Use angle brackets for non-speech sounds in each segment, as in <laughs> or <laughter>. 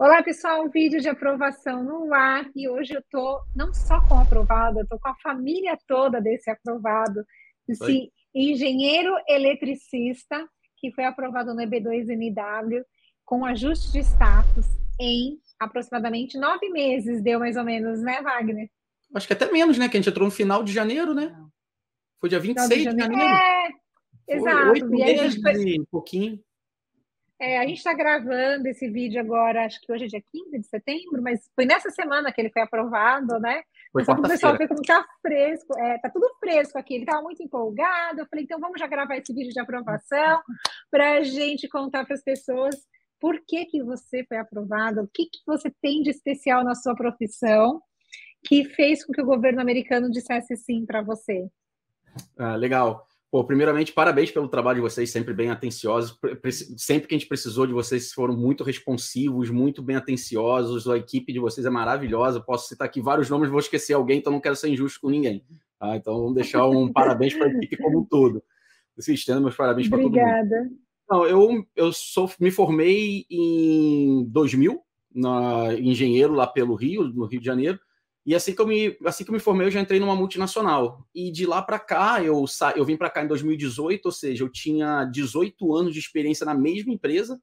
Olá, pessoal, vídeo de aprovação no ar e hoje eu tô não só com aprovado, eu tô com a família toda desse aprovado, esse Oi. engenheiro eletricista que foi aprovado no EB2NW com ajuste de status em aproximadamente nove meses, deu mais ou menos, né, Wagner? Acho que até menos, né? Que a gente entrou no final de janeiro, né? Foi dia 26 de janeiro. De janeiro. É, Foi exato. Oito meses e um pouquinho. É, a gente está gravando esse vídeo agora, acho que hoje é dia 15 de setembro, mas foi nessa semana que ele foi aprovado, né? Foi Só o pessoal ver como tá fresco, é, tá tudo fresco aqui. Ele estava muito empolgado. Eu falei, então vamos já gravar esse vídeo de aprovação para a gente contar para as pessoas por que, que você foi aprovado, o que, que você tem de especial na sua profissão que fez com que o governo americano dissesse sim para você. Ah, legal. Pô, primeiramente, parabéns pelo trabalho de vocês, sempre bem atenciosos. Sempre que a gente precisou de vocês, foram muito responsivos, muito bem atenciosos. A equipe de vocês é maravilhosa. Posso citar aqui vários nomes, vou esquecer alguém, então não quero ser injusto com ninguém. Tá? Então, vamos deixar um <laughs> parabéns para a equipe como um todo. Estendo meus parabéns para todo mundo. Obrigada. Não, eu, eu sou, me formei em 2000, na, engenheiro lá pelo Rio, no Rio de Janeiro. E assim que eu me, assim que eu me formei, eu já entrei numa multinacional. E de lá para cá, eu, sa... eu vim para cá em 2018, ou seja, eu tinha 18 anos de experiência na mesma empresa,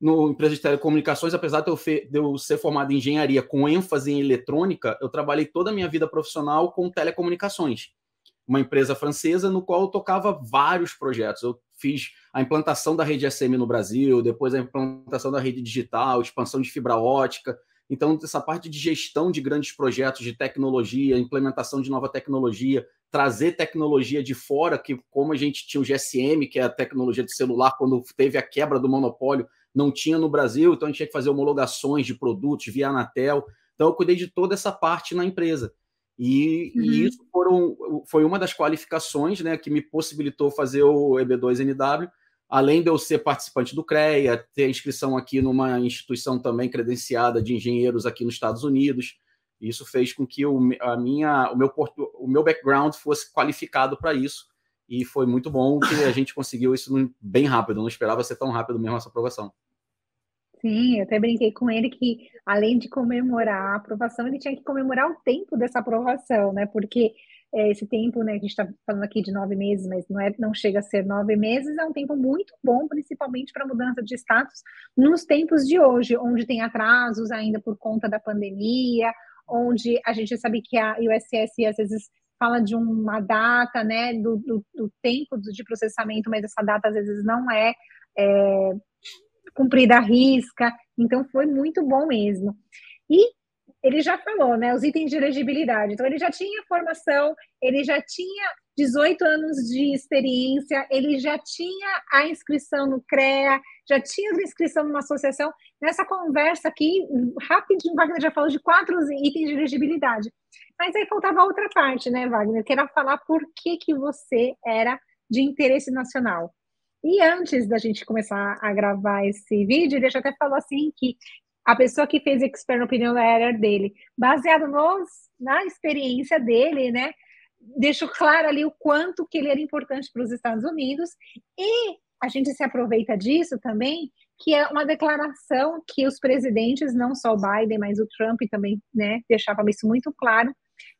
no empresa de telecomunicações, apesar de eu, fe... de eu ser formado em engenharia com ênfase em eletrônica, eu trabalhei toda a minha vida profissional com telecomunicações. Uma empresa francesa no qual eu tocava vários projetos. Eu fiz a implantação da rede SM no Brasil, depois a implantação da rede digital, expansão de fibra ótica, então, essa parte de gestão de grandes projetos de tecnologia, implementação de nova tecnologia, trazer tecnologia de fora, que como a gente tinha o GSM, que é a tecnologia de celular, quando teve a quebra do monopólio, não tinha no Brasil, então a gente tinha que fazer homologações de produtos via Anatel. Então, eu cuidei de toda essa parte na empresa. E, uhum. e isso foram, foi uma das qualificações né, que me possibilitou fazer o EB2NW, além de eu ser participante do CREA, ter inscrição aqui numa instituição também credenciada de engenheiros aqui nos Estados Unidos. Isso fez com que o, a minha, o, meu, o meu background fosse qualificado para isso. E foi muito bom que a gente conseguiu isso bem rápido. Eu não esperava ser tão rápido mesmo essa aprovação. Sim, eu até brinquei com ele que, além de comemorar a aprovação, ele tinha que comemorar o tempo dessa aprovação, né? Porque é, esse tempo, né, a gente está falando aqui de nove meses, mas não, é, não chega a ser nove meses, é um tempo muito bom, principalmente para mudança de status nos tempos de hoje, onde tem atrasos ainda por conta da pandemia, onde a gente sabe que a USS às vezes fala de uma data, né, do, do, do tempo de processamento, mas essa data às vezes não é, é cumprida à risca, então foi muito bom mesmo. E ele já falou, né, os itens de elegibilidade. Então, ele já tinha formação, ele já tinha 18 anos de experiência, ele já tinha a inscrição no CREA, já tinha a inscrição numa associação. Nessa conversa aqui, rapidinho, Wagner já falou de quatro itens de elegibilidade. Mas aí faltava outra parte, né, Wagner, que era falar por que, que você era de interesse nacional. E antes da gente começar a gravar esse vídeo, ele já até falou assim que a pessoa que fez Expert Opinion Letter dele, baseado nos, na experiência dele, né? Deixou claro ali o quanto que ele era importante para os Estados Unidos e a gente se aproveita disso também, que é uma declaração que os presidentes, não só o Biden, mas o Trump também, né, deixava isso muito claro,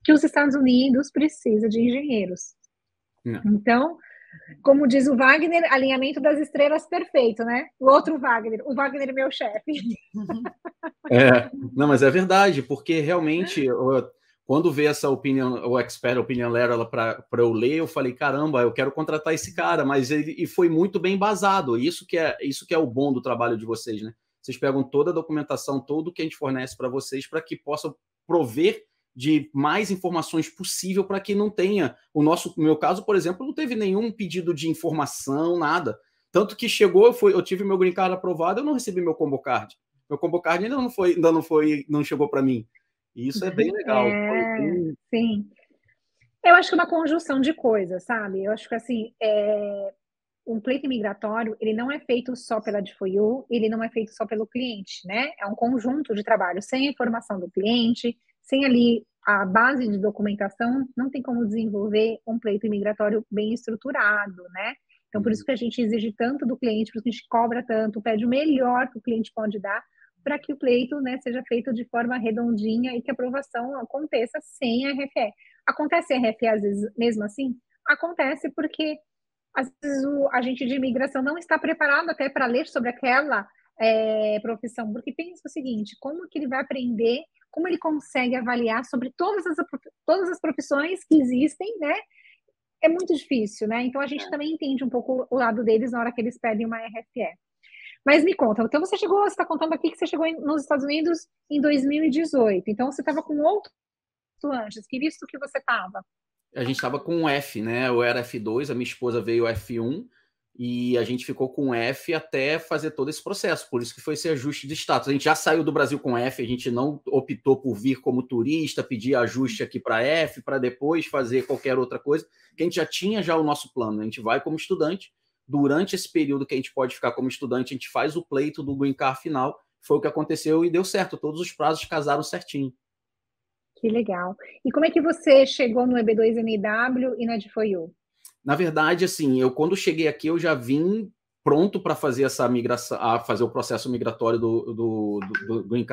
que os Estados Unidos precisa de engenheiros. Não. Então, como diz o Wagner, alinhamento das estrelas perfeito, né? O outro Wagner, o Wagner meu chefe. <laughs> É, não, mas é verdade, porque realmente quando vê essa opinião, o expert opinion letter para eu ler, eu falei, caramba, eu quero contratar esse cara, mas ele e foi muito bem embasado. Isso que é isso que é o bom do trabalho de vocês, né? Vocês pegam toda a documentação, todo o que a gente fornece para vocês para que possam prover de mais informações possível para que não tenha. O nosso, no meu caso, por exemplo, não teve nenhum pedido de informação, nada. Tanto que chegou, eu, fui, eu tive meu green card aprovado, eu não recebi meu combo card. Meu combo card ainda não foi, ainda não foi, não chegou para mim. E isso é bem legal. É, sim. Eu acho que é uma conjunção de coisas, sabe? Eu acho que assim, é, um pleito migratório, ele não é feito só pela DFOIU, ele não é feito só pelo cliente, né? É um conjunto de trabalho sem a informação do cliente, sem ali a base de documentação, não tem como desenvolver um pleito imigratório bem estruturado, né? Então, por isso que a gente exige tanto do cliente, por isso que a gente cobra tanto, pede o melhor que o cliente pode dar, para que o pleito né, seja feito de forma redondinha e que a aprovação aconteça sem a RFE. Acontece a RFE às vezes mesmo assim? Acontece porque às vezes o agente de imigração não está preparado até para ler sobre aquela é, profissão, porque pensa o seguinte, como que ele vai aprender, como ele consegue avaliar sobre todas as, todas as profissões que existem, né? É muito difícil, né? Então a gente é. também entende um pouco o lado deles na hora que eles pedem uma RFE. Mas me conta, então você chegou, você está contando aqui que você chegou nos Estados Unidos em 2018, então você estava com outro antes, que visto que você estava? A gente estava com F, né? Eu era F2, a minha esposa veio F1, e a gente ficou com F até fazer todo esse processo. Por isso que foi esse ajuste de status. A gente já saiu do Brasil com F, a gente não optou por vir como turista, pedir ajuste aqui para F, para depois fazer qualquer outra coisa, que a gente já tinha já o nosso plano. A gente vai como estudante. Durante esse período que a gente pode ficar como estudante, a gente faz o pleito do Green Card final. Foi o que aconteceu e deu certo. Todos os prazos casaram certinho. Que legal. E como é que você chegou no EB2NW e na D4U? Na verdade, assim, eu quando cheguei aqui, eu já vim pronto para fazer essa migração, a fazer o processo migratório do, do, do, do Green.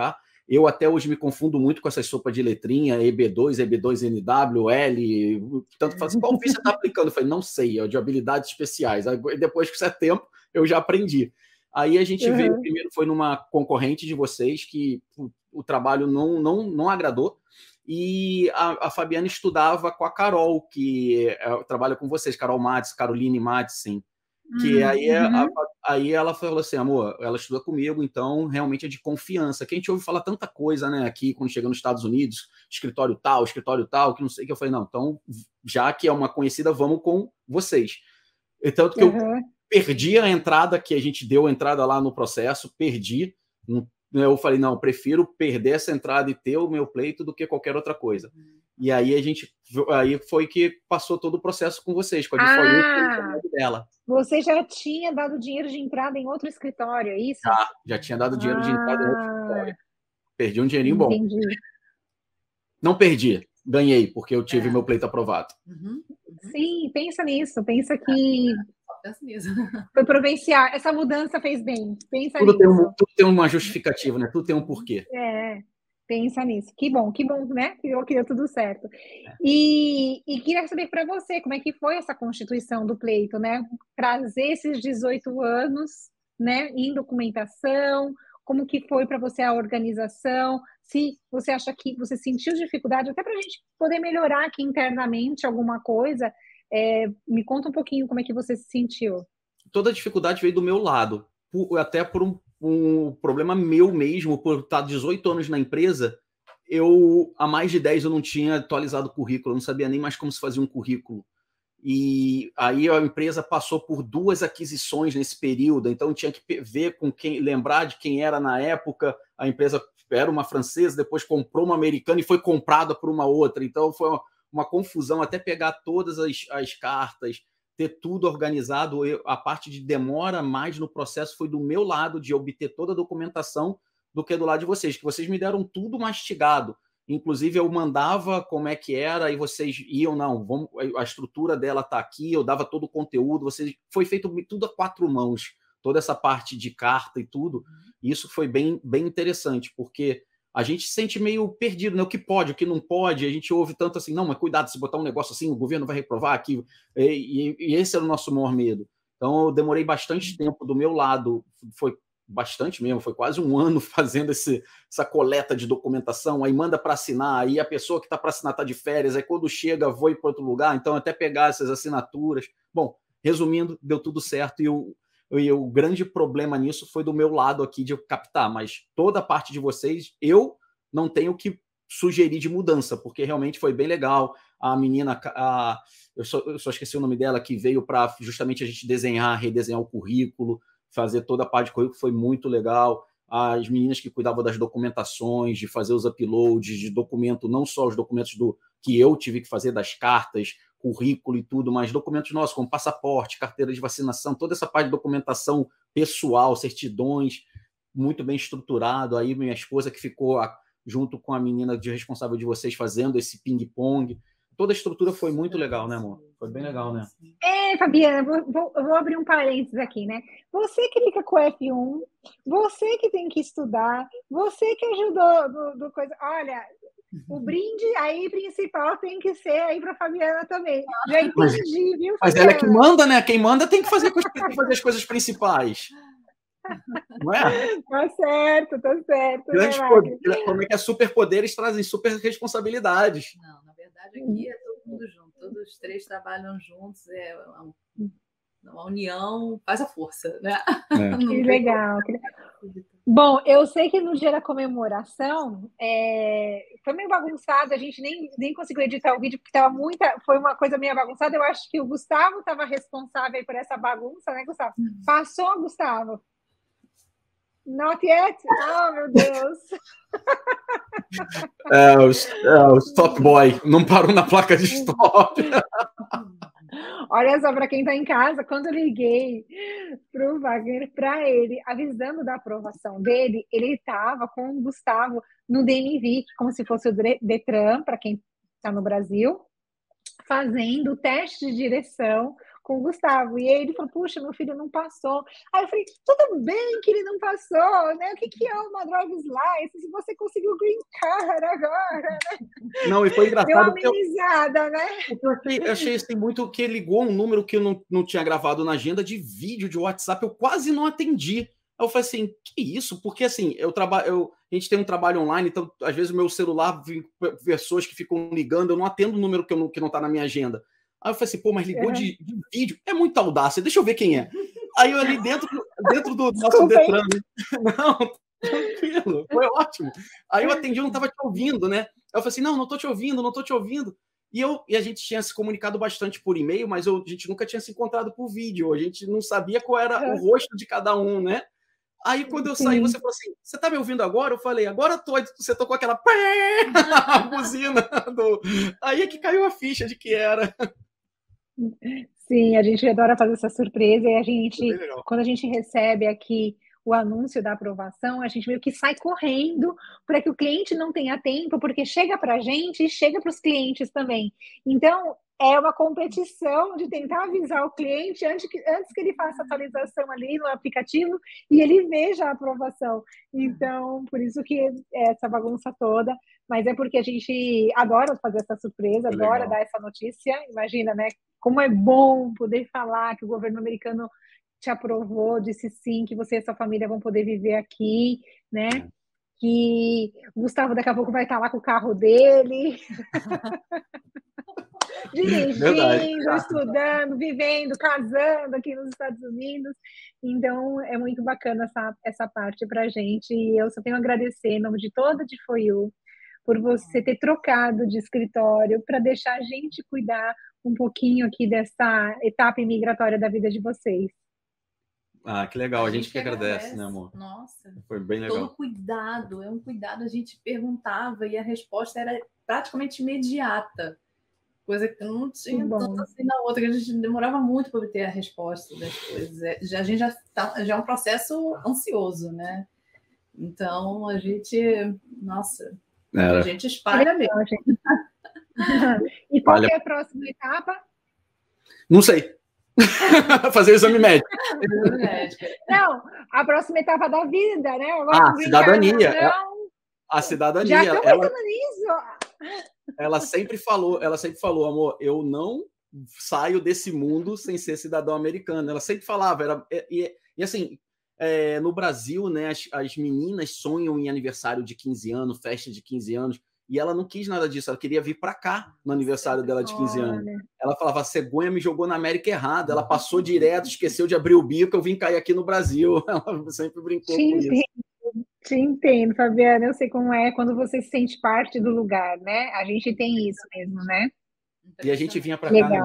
Eu até hoje me confundo muito com essa sopa de letrinha, EB2, EB2NW, L, tanto faz qual você está aplicando? Eu falei, não sei, é de habilidades especiais. Depois que você é tempo, eu já aprendi. Aí a gente uhum. veio, primeiro foi numa concorrente de vocês que o, o trabalho não, não, não agradou, e a, a, Fabiana estudava com a Carol, que é, trabalha com vocês, Carol Mads, Caroline Madsen, que uhum. aí, a, a, aí ela falou assim, amor, ela estuda comigo, então realmente é de confiança, que a gente ouve falar tanta coisa, né, aqui, quando chega nos Estados Unidos, escritório tal, escritório tal, que não sei, que eu falei, não, então, já que é uma conhecida, vamos com vocês. E tanto que uhum. eu perdi a entrada, que a gente deu a entrada lá no processo, perdi, não eu falei, não, prefiro perder essa entrada e ter o meu pleito do que qualquer outra coisa. Uhum. E aí a gente, aí foi que passou todo o processo com vocês, com a ah, dela. Você já tinha dado dinheiro de entrada em outro escritório, é isso? Já, já tinha dado dinheiro ah, de entrada em outro ah. escritório. Perdi um dinheirinho entendi. bom. Não perdi, ganhei, porque eu tive é. meu pleito aprovado. Uhum. Sim, pensa nisso, pensa que penso nisso. <laughs> Foi provinciar. Essa mudança fez bem. Pensa tudo nisso. Tem um, tudo tem uma justificativa, né? Tudo tem um porquê. É, pensa nisso. Que bom, que bom, né? Que deu tudo certo. É. E, e queria saber para você como é que foi essa constituição do pleito, né? Trazer esses 18 anos, né? Em documentação, como que foi para você a organização, se você acha que você sentiu dificuldade, até para a gente poder melhorar aqui internamente alguma coisa, é, me conta um pouquinho como é que você se sentiu. Toda a dificuldade veio do meu lado, por, até por um, um, problema meu mesmo, por estar 18 anos na empresa, eu há mais de 10 eu não tinha atualizado o currículo, eu não sabia nem mais como se fazia um currículo. E aí a empresa passou por duas aquisições nesse período, então tinha que ver com quem, lembrar de quem era na época. A empresa era uma francesa, depois comprou uma americana e foi comprada por uma outra. Então foi uma, uma confusão até pegar todas as, as cartas, ter tudo organizado. Eu, a parte de demora mais no processo foi do meu lado de obter toda a documentação do que do lado de vocês, que vocês me deram tudo mastigado. Inclusive, eu mandava como é que era, e vocês iam, não, vamos, a estrutura dela está aqui, eu dava todo o conteúdo, vocês, foi feito tudo a quatro mãos, toda essa parte de carta e tudo. Isso foi bem, bem interessante, porque a gente se sente meio perdido, né? O que pode, o que não pode, a gente ouve tanto assim, não, mas cuidado, se botar um negócio assim, o governo vai reprovar aqui, e, e, e esse era o nosso maior medo. Então, eu demorei bastante uhum. tempo do meu lado, foi bastante mesmo, foi quase um <laughs> ano fazendo esse, essa coleta de documentação, aí manda para assinar, aí a pessoa que está para assinar está de férias, aí quando chega, vou para outro lugar, então até pegar essas assinaturas. Bom, resumindo, deu tudo certo e o, e o grande problema nisso foi do meu lado aqui de captar, mas toda a parte de vocês, eu não tenho que sugerir de mudança, porque realmente foi bem legal. A menina, a, eu, só, eu só esqueci o nome dela, que veio para justamente a gente desenhar, redesenhar o currículo, fazer toda a parte de currículo, foi muito legal. As meninas que cuidavam das documentações, de fazer os uploads de documento, não só os documentos do que eu tive que fazer das cartas, currículo e tudo, mas documentos nossos, como passaporte, carteira de vacinação, toda essa parte de documentação pessoal, certidões, muito bem estruturado. Aí minha esposa que ficou junto com a menina de responsável de vocês fazendo esse ping-pong. Toda a estrutura foi muito legal, né, amor? Foi bem legal, né? É, Fabiana, vou, vou, vou, abrir um parênteses aqui, né? Você que fica com o F1, você que tem que estudar, você que ajudou do, do coisa. Olha, o brinde aí principal tem que ser aí para Fabiana também. Já entendi, mas, viu? Fabiana? Mas ela é que manda, né? Quem manda tem que fazer, tem que fazer as coisas principais. Não é? Tá certo, tá certo. Grandes né, poder, como é que é superpoderes trazem super responsabilidades. Não, na verdade aqui é todo mundo junto, todos os três trabalham juntos, é uma união faz a força, né? É. <laughs> Que legal. Que legal. Bom, eu sei que no dia da comemoração é, foi meio bagunçado, a gente nem, nem conseguiu editar o vídeo porque tava muita, foi uma coisa meio bagunçada. Eu acho que o Gustavo estava responsável por essa bagunça, né, Gustavo? Uhum. Passou, Gustavo? Not yet? Oh, meu Deus! É, o, é, o stop boy não parou na placa de stop. <laughs> Olha só, para quem está em casa, quando eu liguei para o Wagner, para ele, avisando da aprovação dele, ele estava com o Gustavo no DNV, como se fosse o Detran, para quem está no Brasil, fazendo o teste de direção com o Gustavo. E aí ele falou, puxa, meu filho não passou. Aí eu falei, tudo bem que ele não passou, né? O que, que é uma driver's license? Se você conseguiu green card agora, né? <laughs> Não, e foi engraçado. Deu uma amenizada, eu, né? Eu achei, eu achei assim, muito que ligou um número que eu não, não tinha gravado na agenda de vídeo de WhatsApp, eu quase não atendi. Aí eu falei assim, que isso? Porque assim, eu trabalho, eu, a gente tem um trabalho online, então às vezes o meu celular vem pessoas que ficam ligando, eu não atendo o número que, eu não, que não tá na minha agenda. Aí eu falei assim, pô, mas ligou de, de, vídeo? É muita audácia, deixa eu ver quem é. Aí eu ali dentro, dentro do nosso Detran. Né? <laughs> Não, tranquilo, foi ótimo. Aí eu atendi, eu não estava te ouvindo, né? Aí eu falei assim, não, não estou te ouvindo, não estou te ouvindo. E, eu, e a gente tinha se comunicado bastante por e-mail, mas eu, a gente nunca tinha se encontrado por vídeo. A gente não sabia qual era o rosto de cada um, né? Aí quando eu saí, Sim. você falou assim: você tá me ouvindo agora? Eu falei, agora tô. Você tocou aquela <laughs> <laughs> buzina do. Aí é que caiu a ficha de que era. Sim, a gente adora fazer essa surpresa e a gente, quando a gente recebe aqui o anúncio da aprovação, a gente meio que sai correndo para que o cliente não tenha tempo, porque chega para a gente e chega para os clientes também. Então, é uma competição de tentar avisar o cliente antes que, antes que ele faça a atualização ali no aplicativo e ele veja a aprovação. Então, por isso que é essa bagunça toda, mas é porque a gente adora fazer essa surpresa, adora dar essa notícia. Imagina, né? Como é bom poder falar que o governo americano te aprovou, disse sim, que você e sua família vão poder viver aqui, né? É. Que o Gustavo daqui a pouco vai estar lá com o carro dele. <laughs> dirigindo, Verdade. estudando, vivendo, casando aqui nos Estados Unidos. Então, é muito bacana essa, essa parte para a gente. E eu só tenho a agradecer, em nome de toda de FOIU, por você ter trocado de escritório para deixar a gente cuidar um pouquinho aqui dessa etapa imigratória da vida de vocês. Ah, que legal. A, a gente, gente, que agradece, agradece, né, amor? Nossa. Foi bem legal. Todo cuidado, é um cuidado. A gente perguntava e a resposta era praticamente imediata. Coisa que não tinha tanto assim na outra, que a gente demorava muito para obter a resposta das coisas. É, já, a gente já, tá, já é um processo ansioso, né? Então a gente, nossa, Era. a gente espalha mesmo. E qual é a próxima etapa? Não sei. <laughs> Fazer o exame médico. <laughs> Não, a próxima etapa da vida, né? Agora, ah, cidadania. É a cidadania. Já ela... nisso ela sempre falou, ela sempre falou, amor, eu não saio desse mundo sem ser cidadão americano. Ela sempre falava, era, e, e assim, é, no Brasil, né, as, as, meninas sonham em aniversário de 15 anos, festa de 15 anos, e ela não quis nada disso, ela queria vir para cá no aniversário dela de 15 anos. Ela falava, a cegonha me jogou na América errada, ela passou direto, esqueceu de abrir o bico, eu vim cair aqui no Brasil. <laughs> Ela sempre brincou Sim, com isso. Te entendo, Fabiana. Eu sei como é quando você se sente parte do lugar, né? A gente tem isso mesmo, né? E a gente vinha para cá né,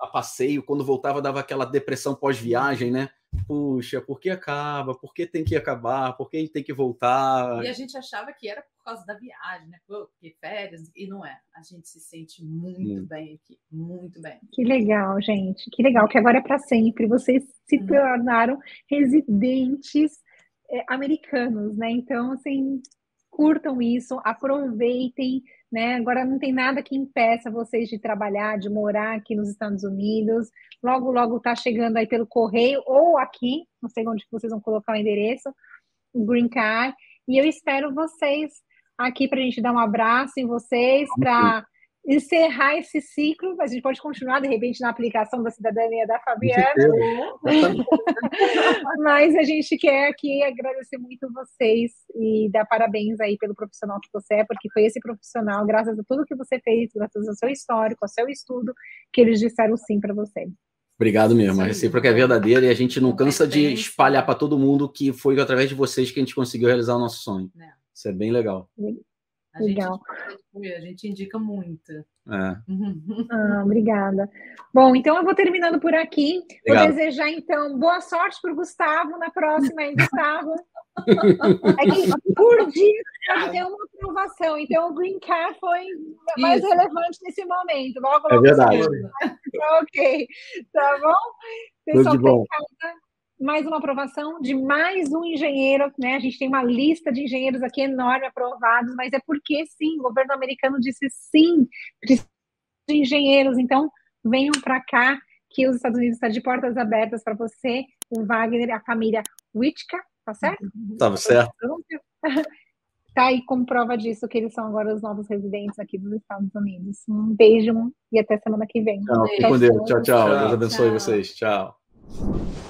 a passeio, quando voltava dava aquela depressão pós-viagem, né? Puxa, por que acaba? Por que tem que acabar? Por que tem que voltar? E a gente achava que era por causa da viagem, né? Porque férias, e não é. A gente se sente muito hum. bem aqui, muito bem. Que legal, gente. Que legal, que agora é para sempre. Vocês se hum. tornaram residentes é, americanos, né? Então, assim, curtam isso, aproveitem, né? Agora não tem nada que impeça vocês de trabalhar, de morar aqui nos Estados Unidos. Logo, logo está chegando aí pelo correio ou aqui, não sei onde vocês vão colocar o endereço, o Green Card. E eu espero vocês aqui para a gente dar um abraço em vocês, para encerrar esse ciclo, a gente pode continuar, de repente, na aplicação da cidadania da Fabiana. <laughs> Mas a gente quer aqui agradecer muito vocês e dar parabéns aí pelo profissional que você é, porque foi esse profissional, graças a tudo que você fez, graças ao seu histórico, ao seu estudo, que eles disseram sim para você. Obrigado mesmo. A recíproca é verdadeira e a gente não cansa de espalhar para todo mundo que foi através de vocês que a gente conseguiu realizar o nosso sonho. É. Isso é bem legal. A Legal. Gente, a gente indica muito. É. Ah, obrigada. Bom, então eu vou terminando por aqui. Obrigado. Vou desejar, então, boa sorte para o Gustavo na próxima, hein, Gustavo? é que por dia pode ter uma aprovação, então o Green Card foi mais Isso. relevante nesse momento. Logo, logo é verdade. <laughs> ok, tá bom? Pessoal, Tudo de bom. Casa, mais uma aprovação de mais um engenheiro, né? A gente tem uma lista de engenheiros aqui enorme aprovados, mas é porque sim, o governo americano disse sim, precisa de engenheiros, então venham para cá, que os Estados Unidos está de portas abertas para você, o Wagner, a família Witka, tá certo? Tá certo. <laughs> Tá aí como prova disso que eles são agora os novos residentes aqui dos Estados Unidos. Um beijo e até semana que vem. Tchau, com Deus. Tchau, tchau. Deus abençoe tchau. vocês. Tchau.